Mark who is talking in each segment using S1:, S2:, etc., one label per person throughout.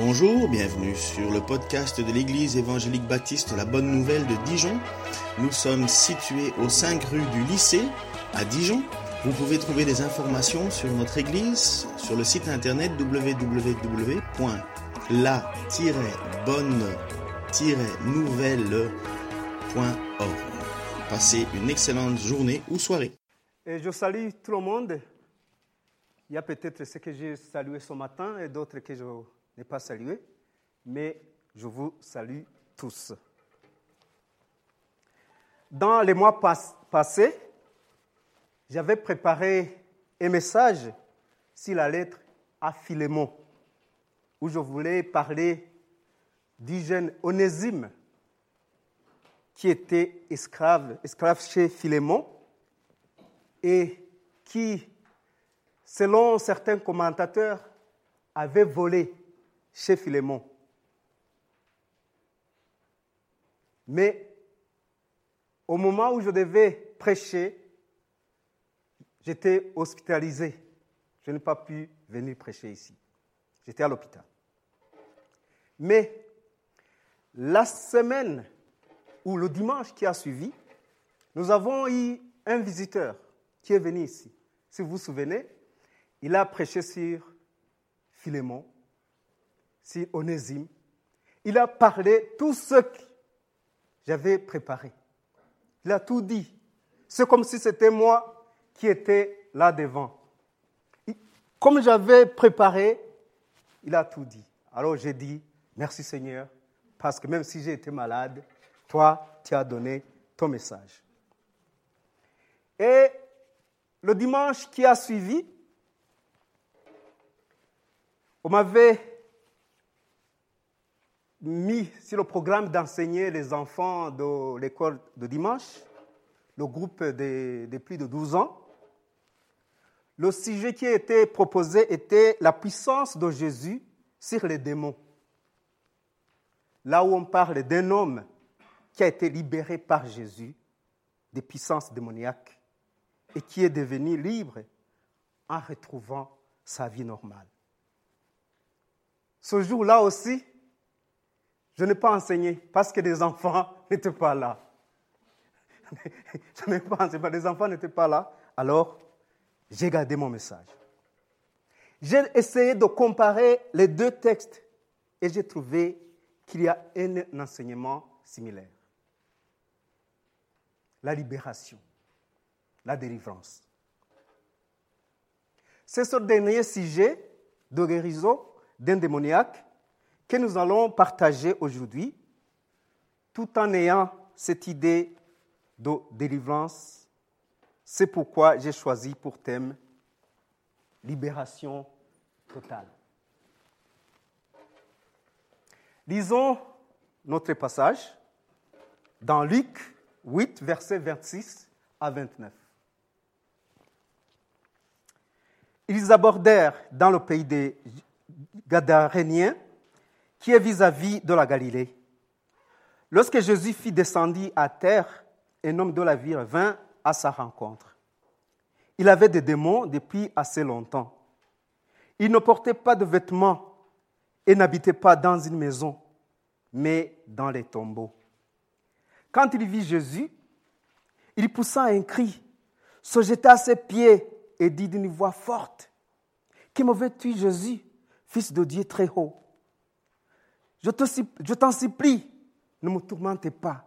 S1: Bonjour, bienvenue sur le podcast de l'Église évangélique baptiste La Bonne Nouvelle de Dijon. Nous sommes situés aux 5 rue du lycée à Dijon. Vous pouvez trouver des informations sur notre Église sur le site internet www.la-bonne-nouvelle.org. Passez une excellente journée ou soirée.
S2: Et je salue tout le monde. Il y a peut-être ce que j'ai salué ce matin et d'autres que je n'ai pas salué, mais je vous salue tous. Dans les mois passés, j'avais préparé un message sur la lettre à Philémon, où je voulais parler du jeune Onésime qui était esclave, esclave chez Philémon et qui, selon certains commentateurs, avait volé chez Philémon. Mais au moment où je devais prêcher, j'étais hospitalisé. Je n'ai pas pu venir prêcher ici. J'étais à l'hôpital. Mais la semaine ou le dimanche qui a suivi, nous avons eu un visiteur qui est venu ici. Si vous vous souvenez, il a prêché sur Philémon, sur Onésime. Il a parlé tout ce que j'avais préparé. Il a tout dit. C'est comme si c'était moi qui étais là devant. Comme j'avais préparé, il a tout dit. Alors j'ai dit, merci Seigneur, parce que même si j'ai été malade, toi, tu as donné ton message. Et le dimanche qui a suivi, on m'avait mis sur le programme d'enseigner les enfants de l'école de dimanche, le groupe de, plus de 12 ans. Le sujet qui a été proposé était la puissance de Jésus sur les démons. Là où on parle d'un homme qui a été libéré par Jésus des puissances démoniaques et qui est devenu libre en retrouvant sa vie normale. Ce jour-là aussi, je n'ai pas enseigné parce que les enfants n'étaient pas là. je n'ai pas enseigné, les enfants n'étaient pas là. Alors, j'ai gardé mon message. J'ai essayé de comparer les deux textes et j'ai trouvé qu'il y a un enseignement similaire la libération, la délivrance. C'est ce dernier sujet de guérison d'un démoniaque que nous allons partager aujourd'hui, tout en ayant cette idée de délivrance. C'est pourquoi j'ai choisi pour thème libération totale. Lisons notre passage dans Luc 8, versets 26 à 29. Ils abordèrent dans le pays des Gadaréniens, qui est vis-à-vis de la Galilée. Lorsque Jésus fit descendre à terre, un homme de la ville vint à sa rencontre. Il avait des démons depuis assez longtemps. Il ne portait pas de vêtements et n'habitait pas dans une maison, mais dans les tombeaux. Quand il vit Jésus, il poussa un cri, se jeta à ses pieds et dit d'une voix forte, Que me veux-tu, Jésus, fils de Dieu très haut? Je t'en supplie, ne me tourmente pas.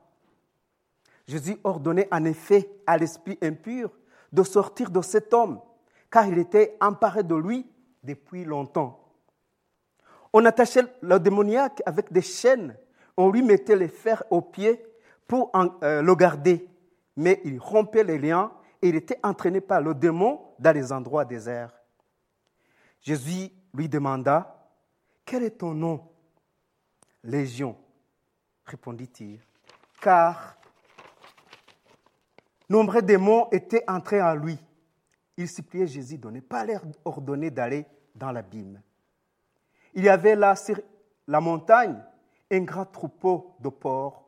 S2: Jésus ordonnait en effet à l'esprit impur de sortir de cet homme, car il était emparé de lui depuis longtemps. On attachait le démoniaque avec des chaînes, on lui mettait les fers aux pieds pour euh, le garder, mais il rompait les liens et il était entraîné par le démon dans les endroits déserts. Jésus lui demanda, Quel est ton nom? Légion, répondit-il, car nombreux démons étaient entrés en lui. Il suppliait Jésus de ne pas leur ordonner d'aller dans l'abîme. Il y avait là sur la montagne un grand troupeau de porcs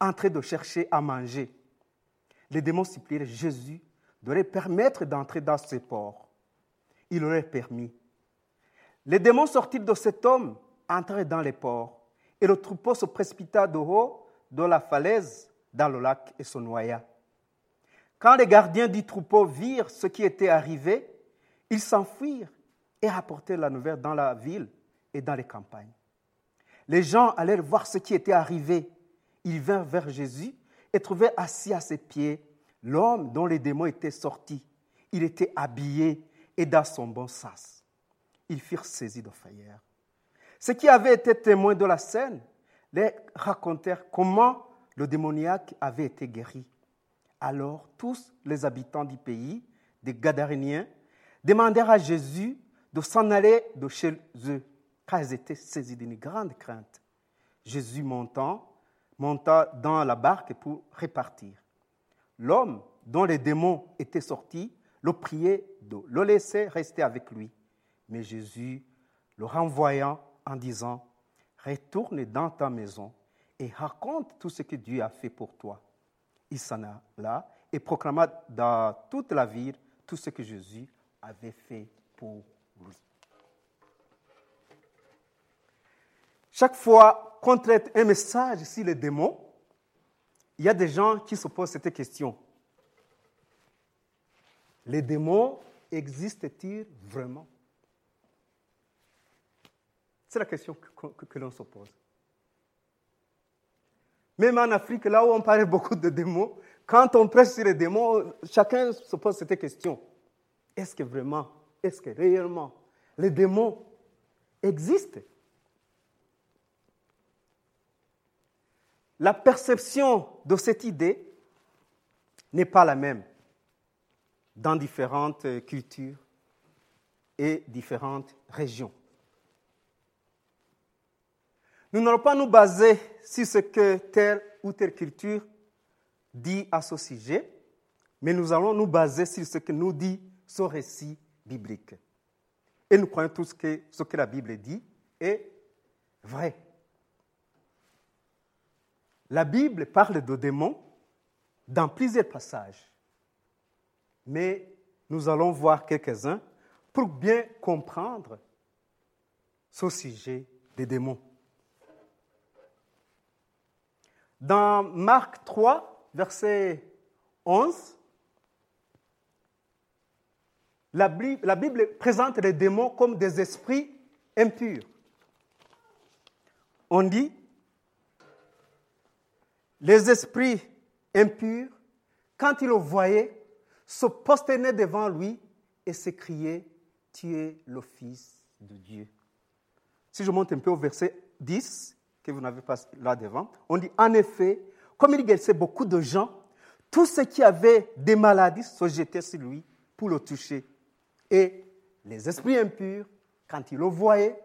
S2: en train de chercher à manger. Les démons suppliaient Jésus de leur permettre d'entrer dans ces ports. Il leur permis. Les démons sortirent de cet homme entrèrent dans les ports, et le troupeau se précipita de haut de la falaise dans le lac et se noya. Quand les gardiens du troupeau virent ce qui était arrivé, ils s'enfuirent et rapportèrent la nouvelle dans la ville et dans les campagnes. Les gens allèrent voir ce qui était arrivé. Ils vinrent vers Jésus et trouvèrent assis à ses pieds l'homme dont les démons étaient sortis. Il était habillé et dans son bon sens. Ils furent saisis de frayeur. Ceux qui avaient été témoins de la scène les racontèrent comment le démoniaque avait été guéri. Alors tous les habitants du pays, des Gadaréniens, demandèrent à Jésus de s'en aller de chez eux, car ils étaient saisis d'une grande crainte. Jésus montant, monta dans la barque pour repartir. L'homme dont les démons étaient sortis le priait de le laisser rester avec lui. Mais Jésus, le renvoyant en disant, Retourne dans ta maison et raconte tout ce que Dieu a fait pour toi. Il s'en alla et proclama dans toute la ville tout ce que Jésus avait fait pour lui. Chaque fois qu'on traite un message sur les démons, il y a des gens qui se posent cette question. Les démons existent-ils vraiment? C'est la question que, l'on se pose. Même en Afrique, là où on parle beaucoup de démons, quand on presse sur les démons, chacun se pose cette question. Est-ce que vraiment, est-ce que réellement, les démons existent? La perception de cette idée n'est pas la même dans différentes cultures et différentes régions. Nous n'allons pas nous baser sur ce que telle ou telle culture dit à ce sujet, mais nous allons nous baser sur ce que nous dit ce récit biblique. Et nous croyons tous que ce que la Bible dit est vrai. La Bible parle de démons dans plusieurs passages, mais nous allons voir quelques-uns pour bien comprendre ce sujet des démons. Dans Marc 3, verset 11, la Bible, présente les démons comme des esprits impurs. On dit, les esprits impurs, quand ils le voyaient, se prosternaient devant lui et s'écriaient, Tu es le Fils de Dieu. Si je monte un peu au verset 10, que vous n'avez pas là devant, on dit, en effet, comme il guérissait beaucoup de gens, tous ceux qui avaient des maladies se jetaient sur lui pour le toucher. Et les esprits impurs, quand ils le voyaient,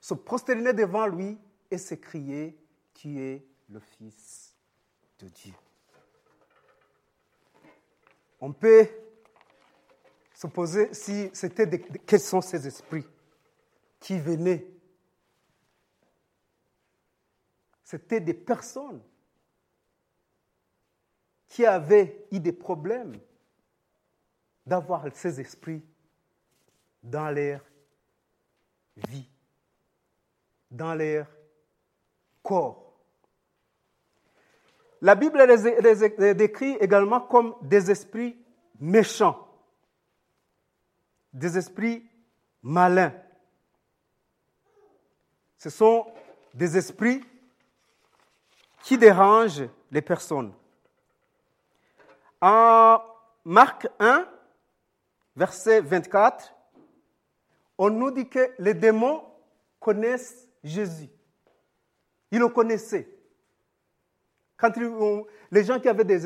S2: se prosternaient devant lui et s'écriaient, Tu es le Fils de Dieu. On peut se poser si c'était des, quels sont ces esprits qui venaient. C'était des personnes qui avaient eu des problèmes d'avoir ces esprits dans leur vie, dans leur corps. La Bible les, décrit également comme des esprits méchants, des esprits malins. Ce sont des esprits qui dérangent les personnes. En Marc 1, verset 24, on nous dit que les démons connaissent Jésus. Ils le connaissaient. Quand les gens qui avaient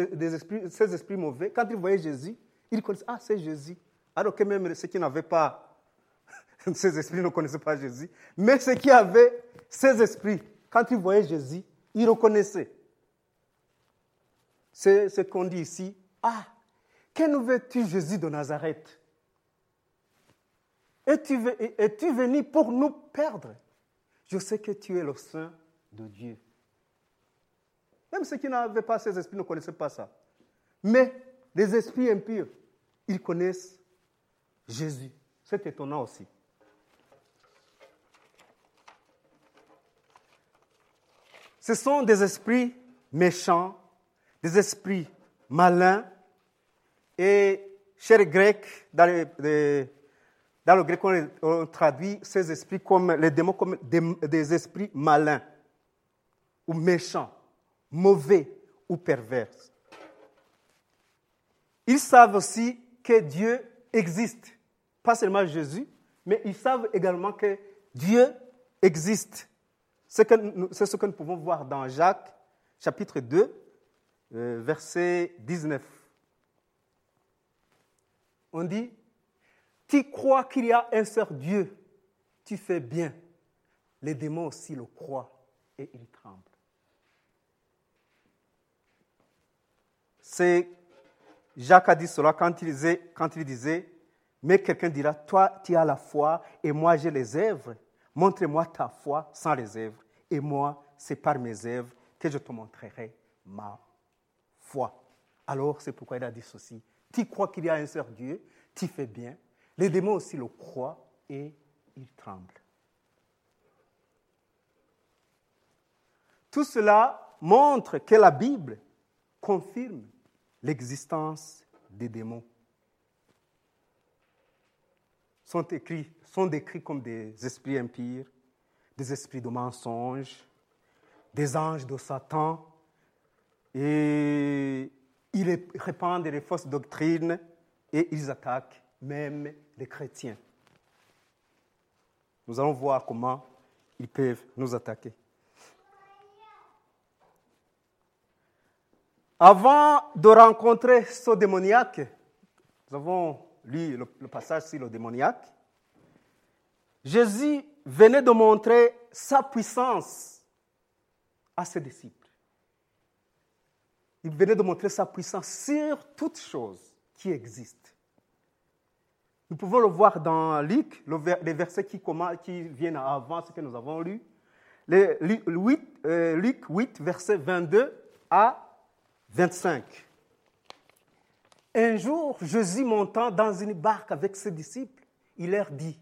S2: ces esprits mauvais, quand ils voyaient Jésus, ils connaissaient, ah, c'est Jésus. Alors que même ceux qui n'avaient pas ces esprits ne connaissaient pas Jésus. Mais ceux qui avaient ces esprits, quand ils voyaient Jésus, ils reconnaissaient. C'est ce qu'on dit ici. Ah, que nous veux-tu, Jésus de Nazareth? Es-tu venu pour nous perdre? Je sais que tu es le Saint de Dieu. Même ceux qui n'avaient pas ces esprits ne connaissaient pas ça. Mais les esprits impurs, ils connaissent Jésus. C'est étonnant aussi. Ce sont des esprits méchants, des esprits malins. Et chez les Grecs, dans, le grec, on, traduit ces esprits comme les démons comme des esprits malins ou méchants, mauvais ou pervers. Ils savent aussi que Dieu existe, pas seulement Jésus, mais ils savent également que Dieu existe. C'est ce que nous pouvons voir dans Jacques chapitre 2, euh, verset 19. On dit, tu crois qu'il y a un seul Dieu, tu fais bien. Les démons aussi le croient et ils tremblent. C'est Jacques a dit cela quand il disait, quand il disait mais quelqu'un dira, toi tu as la foi et moi j'ai les œuvres. Montre-moi ta foi sans les œuvres. Et moi, c'est par mes œuvres que je te montrerai ma foi. Alors, c'est pourquoi il a dit ceci. Tu crois qu'il y a un seul Dieu, tu fais bien. Les démons aussi le croient et ils tremblent. Tout cela montre que la Bible confirme l'existence des démons. Sont, sont décrits comme des esprits impires, des esprits de mensonge, des anges de Satan, et ils répandent les fausses doctrines et ils attaquent même les chrétiens. Nous allons voir comment ils peuvent nous attaquer. Avant de rencontrer ce démoniaque, nous avons lu le, passage sur le démoniaque, Jésus venait de montrer sa puissance à ses disciples. Il venait de montrer sa puissance sur toutes choses qui existent. Nous pouvons le voir dans Luc, les versets qui, qui viennent avant ce que nous avons lu. Luc 8, euh, Luc 8 verset 22 à 25. Un jour, Jésus montant dans une barque avec ses disciples, il leur dit,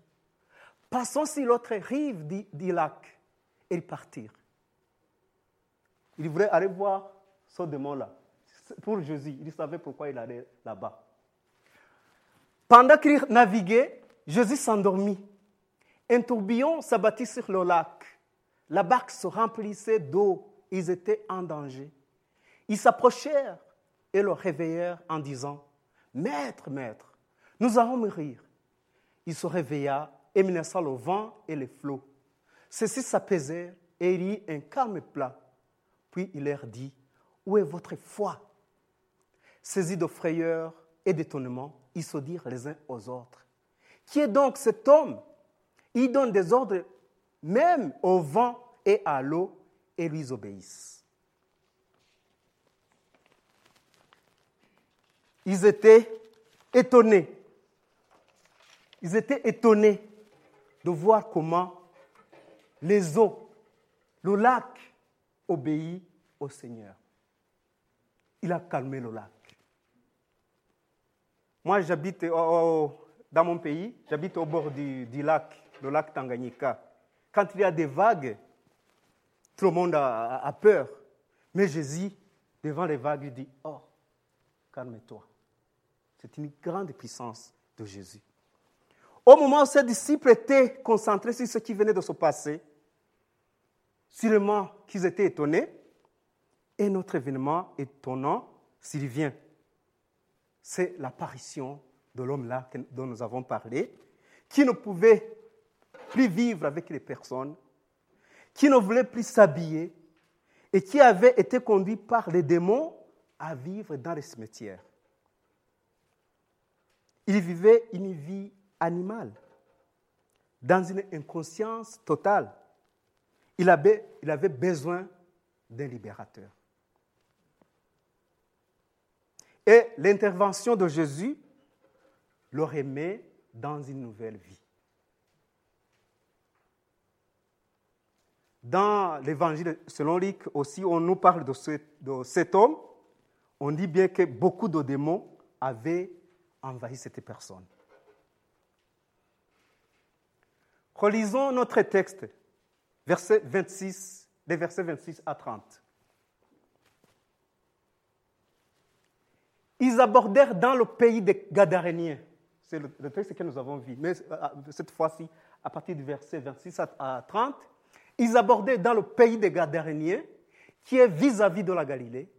S2: passons sur l'autre rive du lac. Et ils partirent. Il voulait aller voir ce démon-là. Pour Jésus, il savait pourquoi il allait là-bas. Pendant qu'il naviguait, Jésus s'endormit. Un tourbillon s'abattit sur le lac. La barque se remplissait d'eau. Ils étaient en danger. Ils s'approchèrent et le réveillèrent en disant, Maître, maître, nous allons mourir. Il se réveilla menaça le vent et les flots. Ceux-ci s'apaisèrent et il y eut un calme plat. Puis il leur dit, Où est votre foi? Saisis de frayeur et d'étonnement, ils se dirent les uns aux autres. Qui est donc cet homme? Il donne des ordres même au vent et à l'eau et lui obéissent. ils étaient étonnés. Ils étaient étonnés de voir comment les eaux, le lac obéit au Seigneur. Il a calmé le lac. Moi, j'habite dans mon pays, j'habite au bord du, lac, le lac Tanganyika. Quand il y a des vagues, tout le monde a, a peur. Mais Jésus, devant les vagues, il dit, oh, calme-toi. C'est une grande puissance de Jésus. Au moment où ses disciples étaient concentrés sur ce qui venait de se passer, sûrement qu'ils étaient étonnés, et notre événement étonnant s'il vient. C'est l'apparition de l'homme-là dont nous avons parlé, qui ne pouvait plus vivre avec les personnes, qui ne voulait plus s'habiller et qui avait été conduit par les démons à vivre dans les cimetières. Il vivait une vie animale, dans une inconscience totale. Il avait, besoin d'un libérateur. Et l'intervention de Jésus le remet dans une nouvelle vie. Dans l'évangile selon Luc aussi, on nous parle de, cet homme. On dit bien que beaucoup de démons avaient envahit cette personne. Relisons notre texte, verset 26, des versets 26 à 30. Ils abordèrent dans le pays des Gadaréniens. C'est le, texte que nous avons vu. Mais euh, cette fois-ci, à partir du verset 26 à 30, ils abordaient dans le pays des Gadaréniens, qui est vis-à-vis de la Galilée.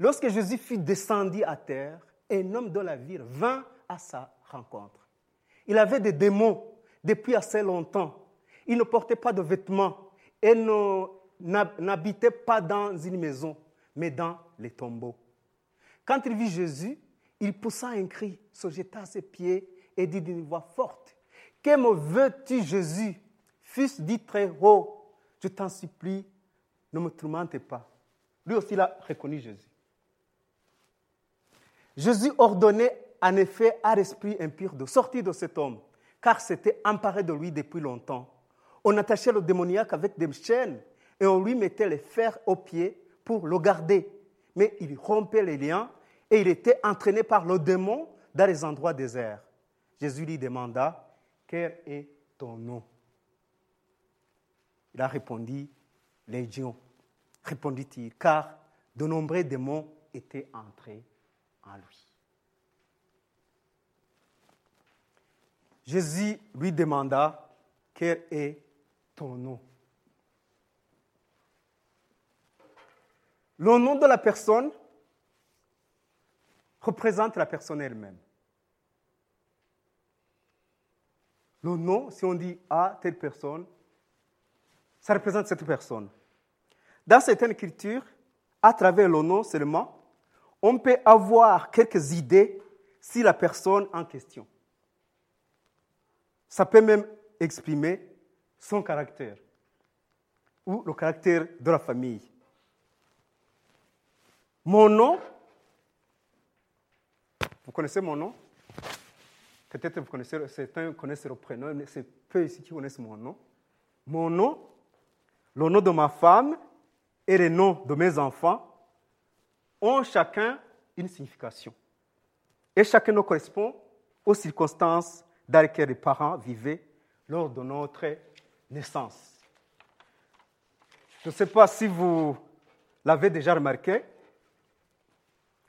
S2: Lorsque Jésus fut descendu à terre, un homme de la ville vint à sa rencontre. Il avait des démons depuis assez longtemps. Il ne portait pas de vêtements et n'habitait pas dans une maison, mais dans les tombeaux. Quand il vit Jésus, il poussa un cri, se jeta à ses pieds et dit d'une voix forte, Que me veux-tu, Jésus, fils dit très haut, je t'en supplie, ne me tourmente pas. Lui aussi, il a reconnu Jésus. Jésus ordonnait en effet à l'esprit impur de sortir de cet homme, car c'était emparé de lui depuis longtemps. On attachait le démoniaque avec des chaînes et on lui mettait les fers aux pieds pour le garder. Mais il rompait les liens et il était entraîné par le démon dans les endroits déserts. Jésus lui demanda, quel est ton nom? Il a répondu, Légion, répondit-il, car de nombreux démons étaient entrés en lui. Jésus lui demanda, quel est ton nom? Le nom de la personne représente la personne elle-même. Le nom, si on dit à telle personne, ça représente cette personne. Dans certaines cultures, à travers le nom seulement, on peut avoir quelques idées sur la personne en question. Ça peut même exprimer son caractère ou le caractère de la famille. Mon nom, vous connaissez mon nom? Peut-être vous connaissez, certains connaissent le prénom, mais c'est peu ici qui connaissent mon nom. Mon nom, le nom de ma femme et les noms de mes enfants ont chacun une signification. Et chacun correspond aux circonstances dans lesquelles les parents vivaient lors de notre naissance. Je ne sais pas si vous l'avez déjà remarqué,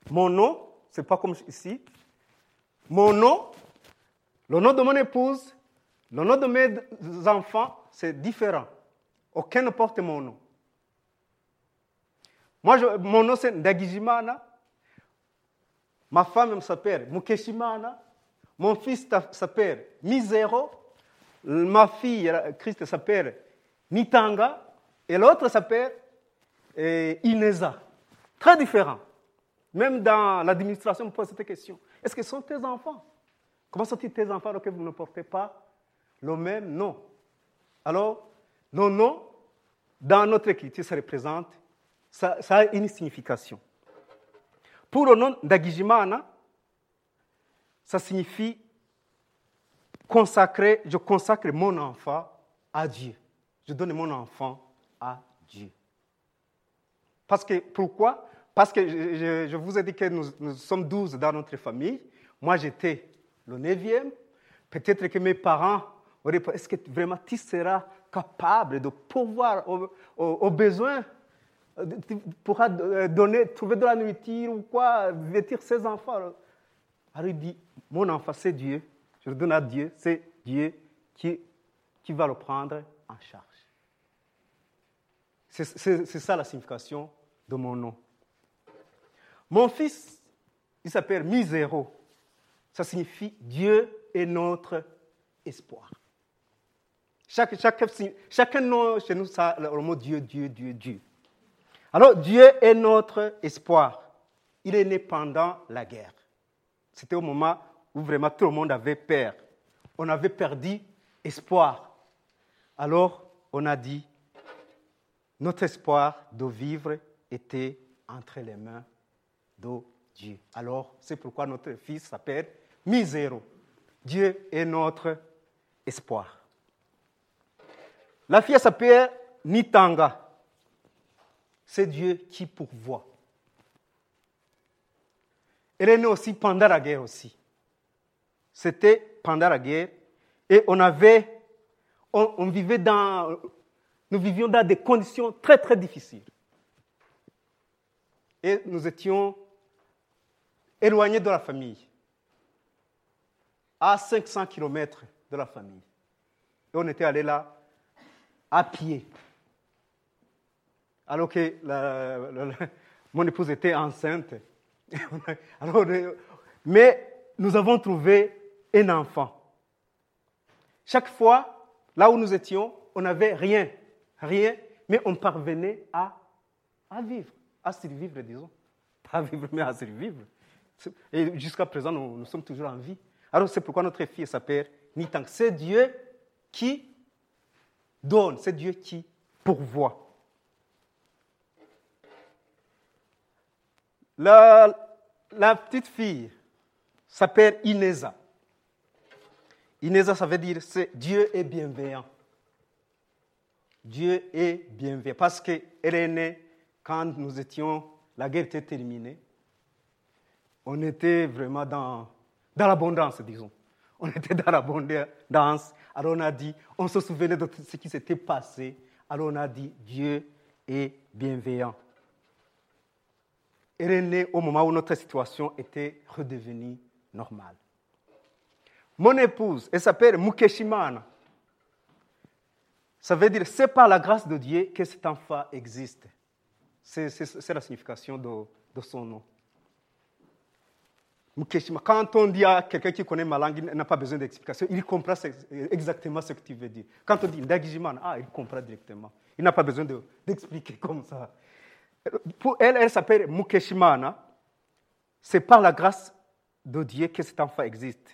S2: mon nom, ce n'est pas comme ici. Mon nom, le nom de mon épouse, le nom de mes enfants, c'est différent. Aucun ne porte mon nom. Moi, mon nom c'est Ndagijimana. Ma femme s'appelle Mukeshimana. Mon fils s'appelle Misero. Ma fille, Christ, s'appelle Nitanga. Et l'autre s'appelle eh, Ineza. Très différent. Même dans l'administration, on pose cette question. Est-ce que ce sont tes enfants? Comment sont-ils tes enfants alors que vous ne portez pas le même nom? Alors, nos noms, dans notre écriture, ça représente, ça, a une signification. Pour le nom d'Agijimana, ça signifie consacrer, je consacre mon enfant à Dieu. Je donne mon enfant à Dieu. Parce que, pourquoi? Parce que je, vous ai dit que nous, sommes douze dans notre famille. Moi, j'étais le neuvième. Peut-être que mes parents auraient dit, est-ce que vraiment tu seras capable de pouvoir, aux, besoins, tu pourras donner, trouver de la nourriture ou quoi, vêtir ses enfants? Alors il dit, mon enfant, c'est Dieu. Je le donne à Dieu. C'est Dieu qui, va le prendre en charge. C'est ça la signification de mon nom. Mon fils, il s'appelle Miséro. Ça signifie Dieu est notre espoir. Chaque, chaque, chacun nom chez nous, ça le mot Dieu, Dieu, Dieu, Dieu. Alors, Dieu est notre espoir. Il est né pendant la guerre. C'était au moment où vraiment tout le monde avait peur. On avait perdu espoir. Alors, on a dit, notre espoir de vivre était entre les mains Dieu. Alors, c'est pourquoi notre fils s'appelle Misero. Dieu est notre espoir. La fille s'appelle Nitanga. C'est Dieu qui pourvoit. Elle est née aussi pendant la guerre aussi. C'était pendant la guerre et on avait, on, vivait dans, nous vivions dans des conditions très très difficiles. Et nous étions éloignés de la famille, à 500 km de la famille. Et on était allé là à pied. Alors que mon épouse était enceinte. mais nous avons trouvé un enfant. Chaque fois, là où nous étions, on n'avait rien, rien, mais on parvenait à, à vivre, à survivre, disons. Pas à vivre, mais à survivre. Et jusqu'à présent, nous, sommes toujours en vie. Alors c'est pourquoi notre fille s'appelle Nitang. C'est Dieu qui donne, c'est Dieu qui pourvoit. La, la petite fille s'appelle Ineza. Ineza, ça veut dire c'est Dieu est bienveillant. Dieu est bienveillant parce qu'elle est née quand nous étions, la guerre était terminée. On était vraiment dans, dans l'abondance, disons. On était dans l'abondance. Alors on a dit, on se souvenait de ce qui s'était passé. Alors on a dit, Dieu est bienveillant. Est au moment où notre situation était redevenue normale. Mon épouse, elle s'appelle Mukeshimana. Ça veut dire, c'est par la grâce de Dieu que cet enfant existe. C'est la signification de, son nom. Mukeshima. Quand on dit à quelqu'un qui connaît ma langue, il n'a pas besoin d'explication, il comprend exactement ce que tu veux dire. Quand on dit Ndagijimana, ah, il comprend directement. Il n'a pas besoin d'expliquer comme ça. Pour elle, elle s'appelle Mukeshimana. C'est par la grâce de Dieu que cet enfant existe.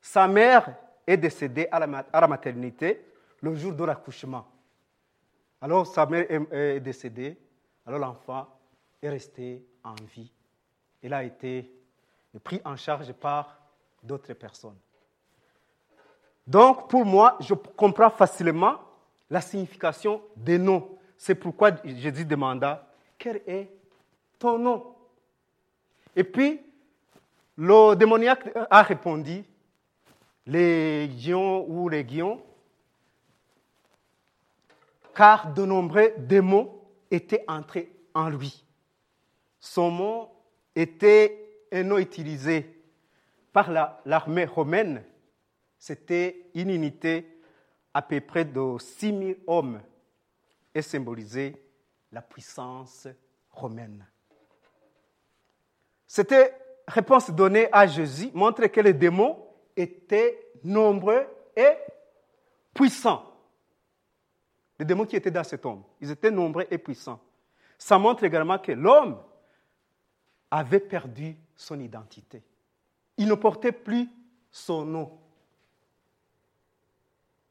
S2: Sa mère est décédée à la, maternité le jour de l'accouchement. Alors sa mère est, décédée, alors l'enfant est resté en vie. Il a été pris en charge par d'autres personnes. Donc pour moi, je comprends facilement la signification des noms. C'est pourquoi Jésus demanda, quel est ton nom Et puis, le démoniaque a répondu, légion ou légion, car de nombreux démons étaient entrés en lui. Son nom était un nom utilisé par l'armée romaine. C'était une unité à peu près de 6000 hommes et symbolisait la puissance romaine. Cette réponse donnée à Jésus montre que les démons étaient nombreux et puissants. Les démons qui étaient dans cet homme, ils étaient nombreux et puissants. Ça montre également que l'homme avait perdu son identité. Il ne portait plus son nom.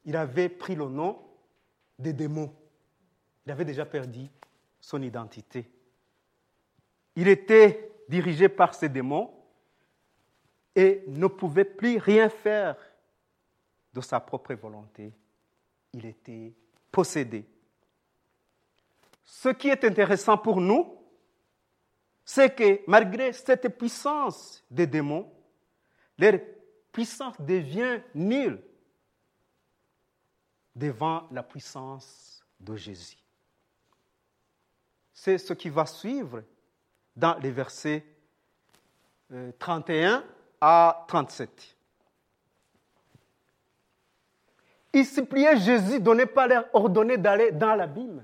S2: Il avait pris le nom des démons. Il avait déjà perdu son identité. Il était dirigé par ces démons et ne pouvait plus rien faire de sa propre volonté. Il était possédé. Ce qui est intéressant pour nous, c'est que malgré cette puissance des démons, leur puissance devient nulle devant la puissance de Jésus. C'est ce qui va suivre dans les versets 31 euh, à 37. Ils suppliaient Jésus de ne pas leur ordonner d'aller dans l'abîme.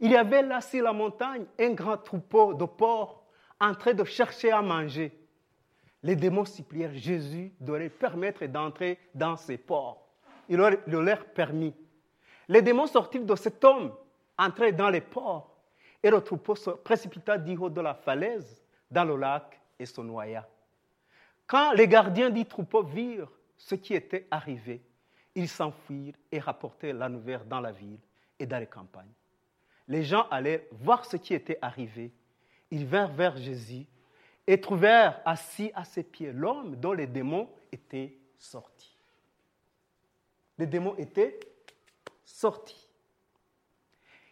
S2: Il y avait là sur la montagne un grand troupeau de porcs en train de chercher à manger. Les démons supplièrent Jésus de leur permettre d'entrer dans ces porcs. Il leur, leur permis. Les démons sortirent de cet homme, entraient dans les porcs, et le troupeau se précipita du haut de la falaise dans le lac et se noya. Quand les gardiens du troupeau virent ce qui était arrivé, ils s'enfuirent et rapportèrent la nouvelle dans la ville et dans les campagnes. Les gens allaient voir ce qui était arrivé. Ils vinrent vers Jésus et trouvèrent assis à ses pieds l'homme dont les démons étaient sortis. Les démons étaient sortis.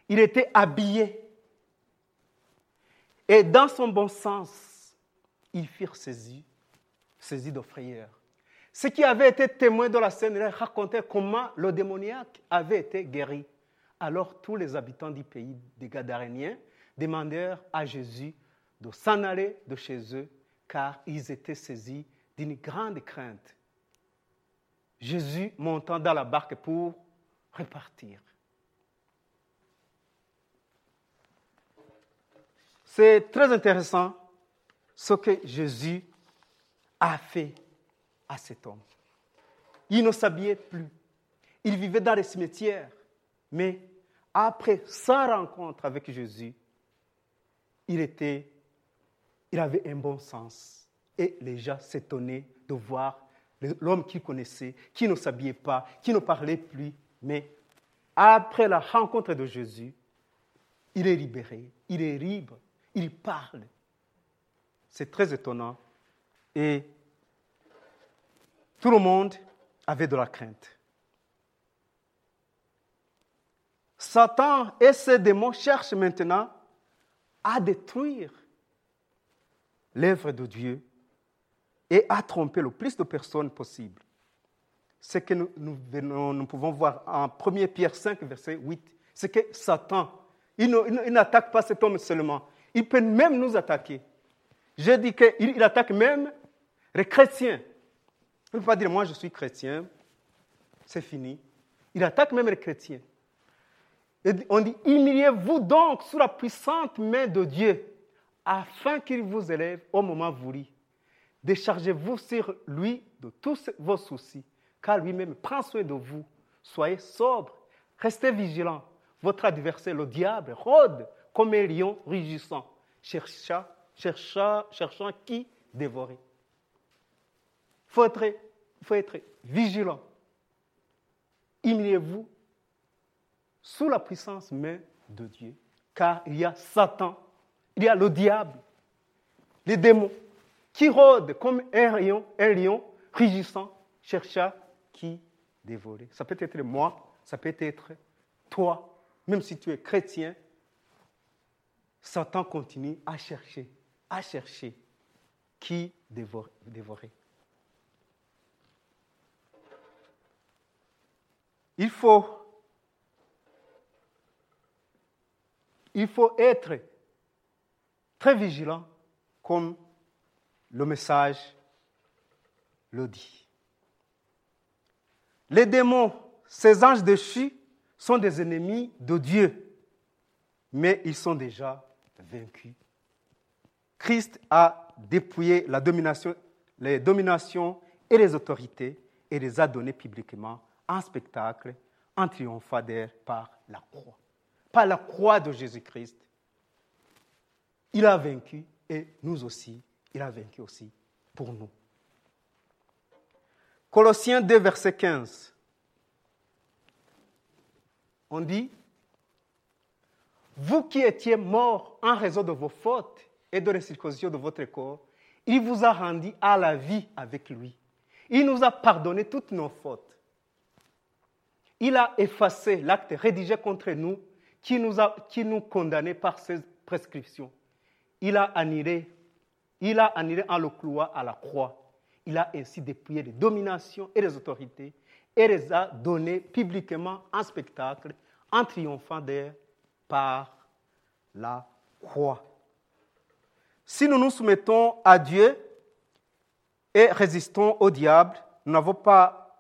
S2: Il était habillé. Et dans son bon sens, ils furent saisis, saisis de frayeur. Ceux qui avaient été témoins de la scène racontaient comment le démoniaque avait été guéri Alors tous les habitants du pays des Gadaréniens demandèrent à Jésus de s'en aller de chez eux, car ils étaient saisis d'une grande crainte. Jésus montant dans la barque pour repartir. C'est très intéressant ce que Jésus a fait à cet homme. Il ne s'habillait plus. Il vivait dans les cimetières. Mais après sa rencontre avec Jésus, il, était, il avait un bon sens. Et les gens s'étonnaient de voir l'homme qu'il connaissait, qui ne s'habillait pas, qui ne parlait plus. Mais après la rencontre de Jésus, il est libéré, il est libre, il parle. C'est très étonnant. Et tout le monde avait de la crainte. Satan et ses démons cherchent maintenant à détruire l'œuvre de Dieu et à tromper le plus de personnes possible. Ce que nous, pouvons voir en 1 Pierre 5, verset 8, c'est que Satan, il n'attaque pas cet homme seulement, il peut même nous attaquer. Je dis qu'il attaque même les chrétiens. Il ne peut pas dire, moi je suis chrétien, c'est fini. Il attaque même les chrétiens. On dit, humiliez-vous donc sous la puissante main de Dieu, afin qu'il vous élève au moment voulu. Déchargez-vous sur lui de tous vos soucis, car lui-même prend soin de vous. Soyez sobre, restez vigilants. Votre adversaire, le diable, rôde comme un lion rugissant, cherchant, cherchant, cherchant qui dévorer. Il faut être, faut vigilant. Humiliez-vous sous la puissance même de Dieu, car il y a Satan, il y a le diable, les démons, qui rôdent comme un lion, rugissant, cherchant qui dévorer. Ça peut être moi, ça peut être toi, même si tu es chrétien, Satan continue à chercher, à chercher qui dévorer. Il faut, il faut être très vigilant comme le message le dit. Les démons, ces anges déchus, sont des ennemis de Dieu, mais ils sont déjà vaincus. Christ a dépouillé la domination, les dominations et les autorités et les a données publiquement en spectacle, en triomphadère par la croix. Par la croix de Jésus-Christ. Il a vaincu et nous aussi, il a vaincu aussi pour nous. Colossiens 2, verset 15. On dit, vous qui étiez morts en raison de vos fautes et de la circoncision de votre corps, il vous a rendu à la vie avec lui. Il nous a pardonné toutes nos fautes. Il a effacé l'acte rédigé contre nous qui nous, a, qui nous condamnait par ses prescriptions. Il a annulé, il a annulé en le clouant à la croix. Il a ainsi dépouillé les dominations et les autorités et les a données publiquement en spectacle en triomphant d'elles par la croix. Si nous nous soumettons à Dieu et résistons au diable, nous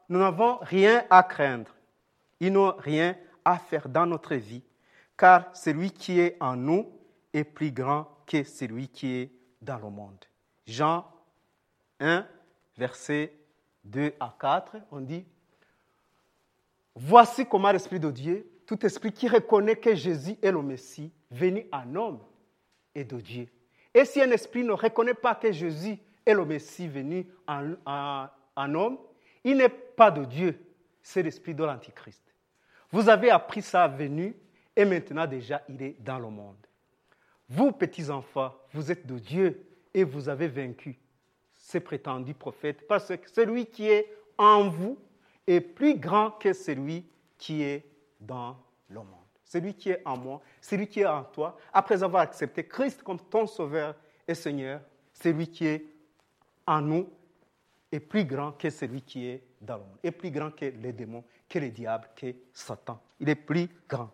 S2: n'avons, rien à craindre. Il n'a rien à faire dans notre vie, car celui qui est en nous est plus grand que celui qui est dans le monde. Jean 1, verset 2 à 4, on dit, Voici comment l'Esprit de Dieu tout esprit qui reconnaît que Jésus est le Messie, venu en homme, est de Dieu. Et si un esprit ne reconnaît pas que Jésus est le Messie venu en, homme, il n'est pas de Dieu, c'est l'esprit de l'Antichrist. Vous avez appris sa venue et maintenant déjà il est dans le monde. Vous, petits enfants, vous êtes de Dieu et vous avez vaincu ces prétendus prophètes parce que celui qui est en vous est plus grand que celui qui est dans le monde. Celui qui est en moi, celui qui est en toi, après avoir accepté Christ comme ton Sauveur et Seigneur, celui qui est en nous est plus grand que celui qui est dans le monde, est plus grand que les démons, que les diables, que Satan. Il est plus grand.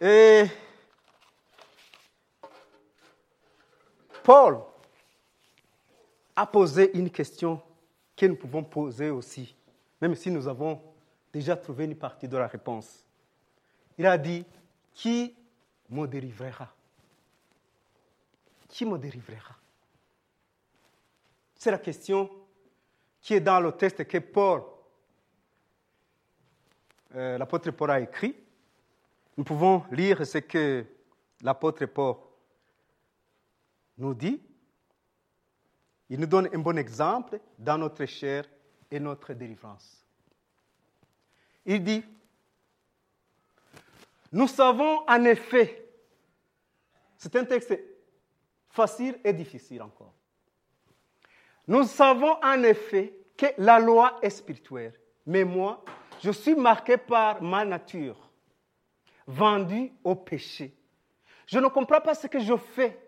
S2: Et Paul a posé une question que nous pouvons poser aussi, même si nous avons déjà trouvé une partie de la réponse. Il a dit, qui me délivrera? Qui me délivrera? C'est la question qui est dans le texte que Paul, euh, l'apôtre Paul a écrit. Nous pouvons lire ce que l'apôtre Paul nous dit. Il nous donne un bon exemple dans notre chair et notre délivrance. Il dit, nous savons en effet, c'est un texte facile et difficile encore. Nous savons en effet que la loi est spirituelle, mais moi, je suis marqué par ma nature, vendu au péché. Je ne comprends pas ce que je fais.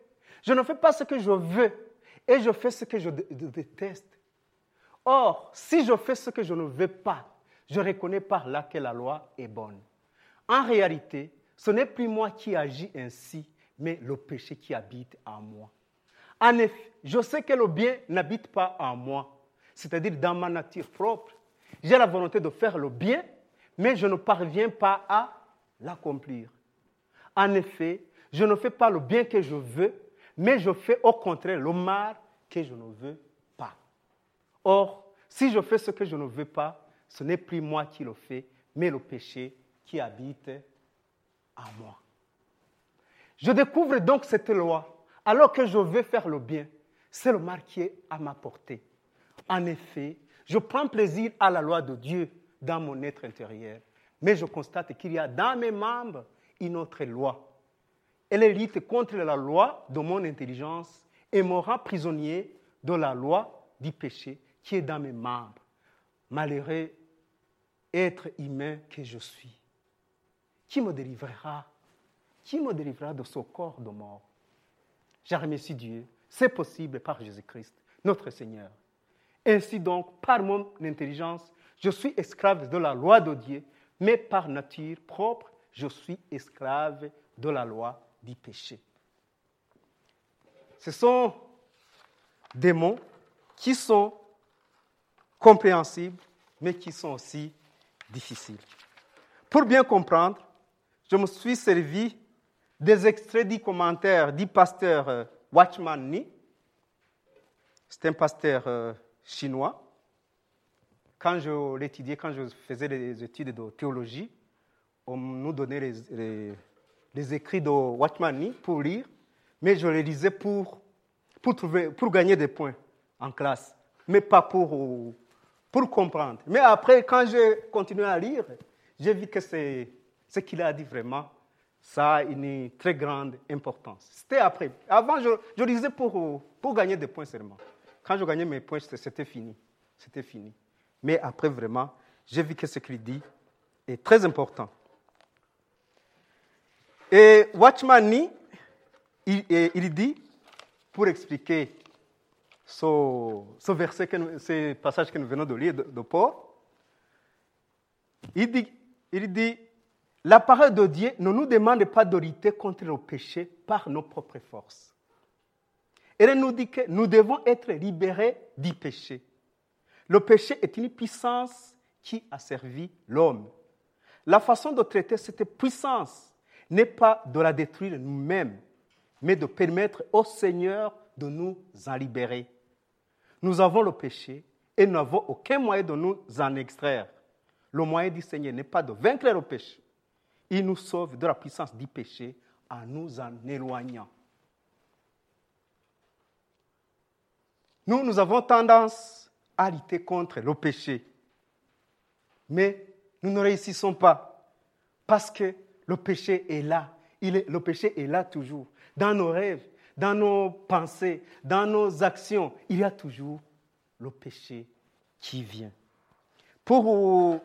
S2: Je ne fais pas ce que je veux et je fais ce que je déteste. Or, si je fais ce que je ne veux pas, je reconnais par là que la loi est bonne. En réalité, ce n'est plus moi qui agis ainsi, mais le péché qui habite en moi. En effet, je sais que le bien n'habite pas en moi, c'est-à-dire dans ma nature propre. J'ai la volonté de faire le bien, mais je ne parviens pas à l'accomplir. En effet, je ne fais pas le bien que je veux, mais je fais au contraire le mal que je ne veux pas. Or, si je fais ce que je ne veux pas, ce n'est plus moi qui le fais, mais le péché qui habite en moi. Je découvre donc cette loi, alors que je veux faire le bien. C'est le mal qui est à ma portée. En effet, je prends plaisir à la loi de Dieu dans mon être intérieur, mais je constate qu'il y a dans mes membres une autre loi. Elle lutte contre la loi de mon intelligence et me rend prisonnier de la loi du péché qui est dans mes membres. Malheureux être humain que je suis. Qui me délivrera? Qui me délivrera de ce corps de mort? Je remercie Dieu. C'est possible par Jésus-Christ, notre Seigneur. Ainsi donc, par mon intelligence, je suis esclave de la loi de Dieu, mais par nature propre, je suis esclave de la loi du péché. Ce sont des mots qui sont compréhensibles, mais qui sont aussi difficiles. Pour bien comprendre, je me suis servi des extraits du commentaire du pasteur euh, Watchman Nee. C'est un pasteur euh, chinois. Quand je l'étudiais, quand je faisais des études de théologie, on nous donnait les, écrits de Watchman Nee pour lire, mais je les lisais pour, pour, gagner des points en classe, mais pas pour, pour comprendre. Mais après, quand j'ai continué à lire, j'ai vu que ce qu'il a dit vraiment, ça a une très grande importance. C'était après. Avant, je, je lisais pour, pour gagner des points seulement. Quand je gagnais mes points, c'était fini. C'était fini. Mais après, vraiment, j'ai vu que ce qu'il dit est très important. Et Watchman il dit, pour expliquer ce, verset, que ce passage que nous venons de lire de, Paul, il dit, il dit la parole de Dieu ne nous demande pas de lutter contre le péché par nos propres forces. Elle nous dit que nous devons être libérés du péché. Le péché est une puissance qui a servi l'homme. La façon de traiter cette puissance n'est pas de la détruire nous-mêmes, mais de permettre au Seigneur de nous en libérer. Nous avons le péché et nous n'avons aucun moyen de nous en extraire. Le moyen du Seigneur n'est pas de vaincre le péché, il nous sauve de la puissance du péché en nous en éloignant. Nous, nous avons tendance à lutter contre le péché, mais nous ne réussissons pas parce que le péché est là. Il le péché est là toujours. Dans nos rêves, dans nos pensées, dans nos actions, il y a toujours le péché qui vient. Pour,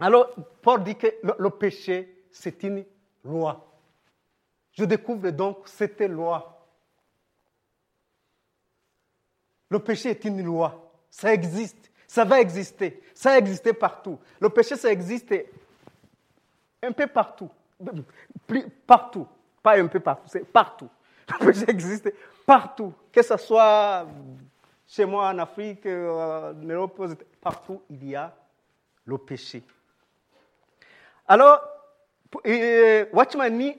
S2: alors, Paul dit que le, le péché c'est une loi. Je découvre donc cette loi. Le péché est une loi. Ça existe. Ça va exister. Ça a existé partout. Le péché, ça existe un peu partout. partout, pas un peu partout, c'est partout. Le péché existe partout, que ce soit chez moi en Afrique, euh, en Europe, partout, il y a le péché. Alors, Watchman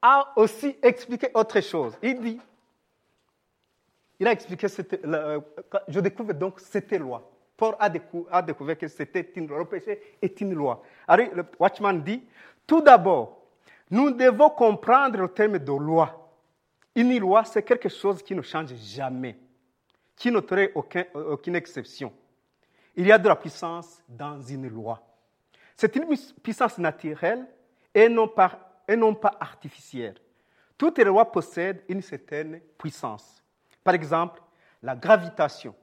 S2: a aussi expliqué autre chose. Il dit, il a expliqué, je découvre donc cette loi. Paul a, découvert que c'était une loi. Le péché est une loi. Alors, Watchman dit, tout d'abord, nous devons comprendre le terme de loi. Une loi, c'est quelque chose qui ne change jamais, qui n'aurait aucune exception. Il y a de la puissance dans une loi. C'est une puissance naturelle et non pas, et non pas artificielle. Toutes les lois possèdent une certaine puissance. Par exemple, la gravitation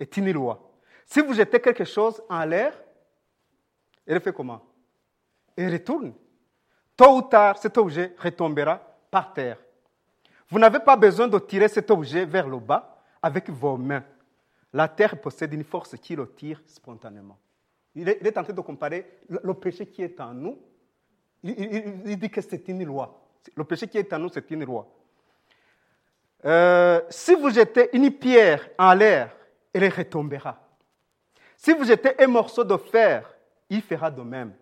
S2: est une loi. Si vous jetez quelque chose en l'air, elle fait comment? Elle retourne. Tôt ou tard, cet objet retombera terre. Vous n'avez pas besoin de tirer cet objet vers le bas avec vos mains. La terre possède une force qui le tire spontanément. Il est, tenté de comparer le, péché qui est en nous. Il, dit que c'est une loi. Le péché qui est en nous, c'est une loi. Euh, si vous jetez une pierre en l'air, elle retombera. Si vous jetez un morceau de fer, il fera de même.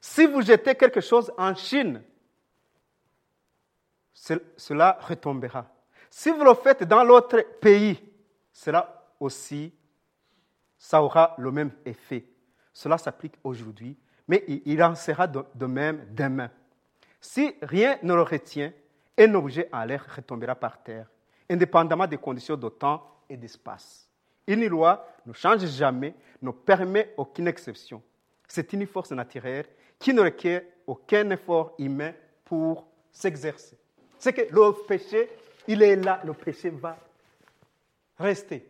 S2: Si vous jetez quelque chose en Chine, cela retombera. Si vous le faites dans l'autre pays, cela aussi, ça aura le même effet. Cela s'applique aujourd'hui, mais il en sera de même demain. Si rien ne le retient, un objet en l'air retombera par terre, indépendamment des conditions de temps et d'espace. Une loi ne change jamais, ne permet aucune exception. C'est une force naturelle qui ne requiert aucun effort humain pour s'exercer. C'est que le péché, il est là, le péché va rester.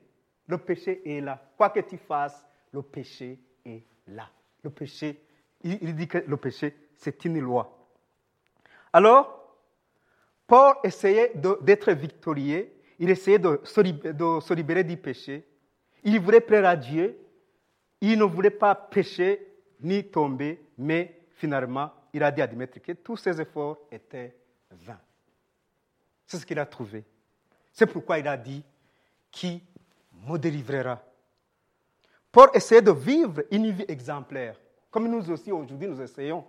S2: Le péché est là. Quoi que tu fasses, le péché est là. Le péché, il, dit que le péché, c'est une loi. Alors, Paul essayait d'être victorieux, il essayait de se libérer du péché. Il voulait plaire à Dieu. Il ne voulait pas pécher ni tomber, mais finalement, il a dit à Dimitri que tous ses efforts étaient vains. C'est ce qu'il a trouvé. C'est pourquoi il a dit Qui me délivrera Pour essayer de vivre une vie exemplaire, comme nous aussi aujourd'hui nous essayons.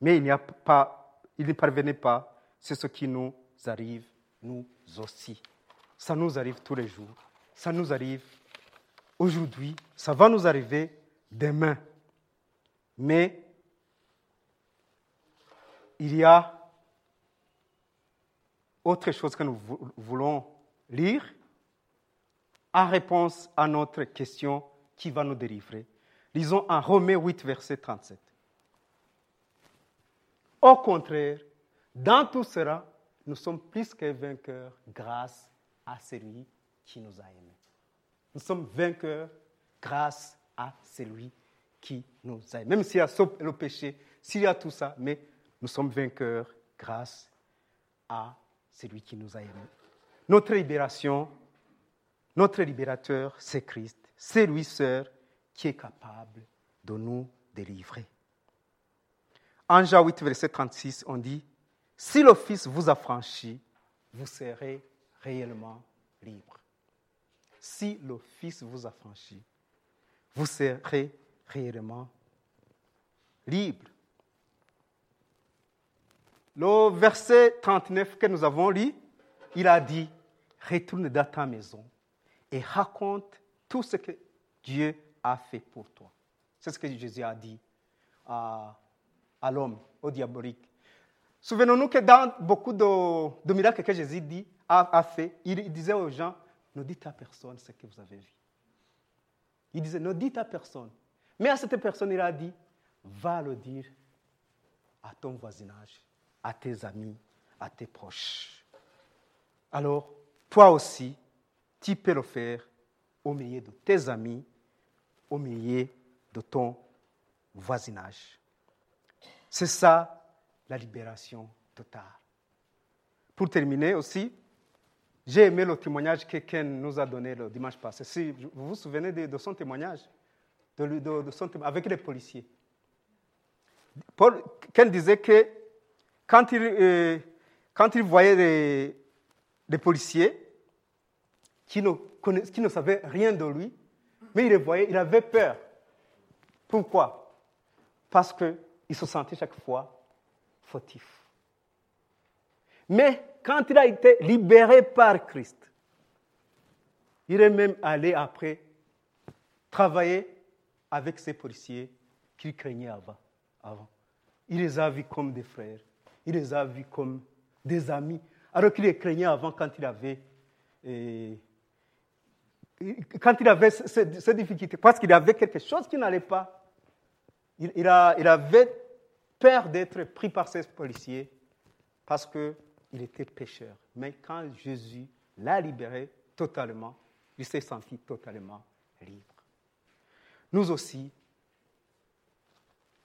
S2: Mais il n'y a pas, il ne parvenait pas. C'est ce qui nous arrive, nous aussi. Ça nous arrive tous les jours. Ça nous arrive aujourd'hui. Ça va nous arriver demain. Mais il y a autre chose que nous voulons lire en réponse à notre question qui va nous délivrer. Lisons en Romains 8, verset 37. Au contraire, dans tout cela, nous sommes plus que vainqueurs grâce à celui qui nous a aimés. Nous sommes vainqueurs grâce à celui qui nous a aimés. Même s'il y a le péché, s'il y a tout ça, mais nous sommes vainqueurs grâce à c'est lui qui nous a aimés. Notre libération, notre libérateur, c'est Christ. C'est lui seul qui est capable de nous délivrer. En Jean 8, verset 36, on dit, si le Fils vous a franchi, vous serez réellement libre. Si le Fils vous a franchi, vous serez réellement libre. Le verset 39 que nous avons lu, il a dit, retourne dans ta maison et raconte tout ce que Dieu a fait pour toi. C'est ce que Jésus a dit à, l'homme, au diabolique. Souvenons-nous que dans beaucoup de, miracles que Jésus dit, a, fait, il, disait aux gens, ne dites à personne ce que vous avez vu. Il disait, ne dites à personne. Mais à cette personne, il a dit, va le dire à ton voisinage à tes amis, à tes proches. Alors, toi aussi, tu peux le faire au milieu de tes amis, au milieu de ton voisinage. C'est ça la libération totale. Pour terminer aussi, j'ai aimé le témoignage que Ken nous a donné le dimanche passé. Si vous vous souvenez de, son témoignage, de, avec les policiers. Ken disait que quand il, euh, quand il voyait des, policiers qui ne, qui ne savaient rien de lui, mais il les voyait, il avait peur. Pourquoi? Parce qu'il se sentait chaque fois fautif. Mais quand il a été libéré par Christ, il est même allé après travailler avec ces policiers qu'il craignait avant. Il les a vus comme des frères, il les a vus comme des amis, alors qu'il les craignait avant quand il avait, quand il avait ces, difficultés, parce qu'il avait quelque chose qui n'allait pas. Il, a- il avait peur d'être pris par ces policiers parce qu'il était pécheur. Mais quand Jésus l'a libéré totalement, il s'est senti totalement libre. Nous aussi,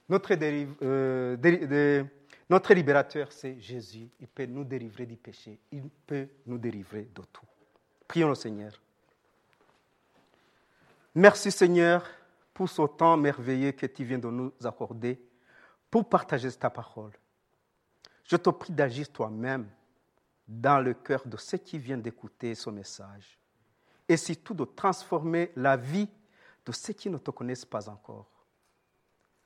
S2: notre, dérive- euh, notre libérateur, c'est Jésus. Il peut nous délivrer du péché. Il peut nous délivrer de tout. Prions le Seigneur. Merci Seigneur pour ce temps merveilleux que tu viens de nous accorder pour partager ta parole. Je te prie d'agir toi-même dans le cœur de ceux qui viennent d'écouter ce message et surtout de transformer la vie de ceux qui ne te connaissent pas encore.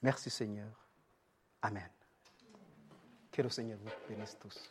S2: Merci Seigneur. Amen. Que le Seigneur vous bénisse tous.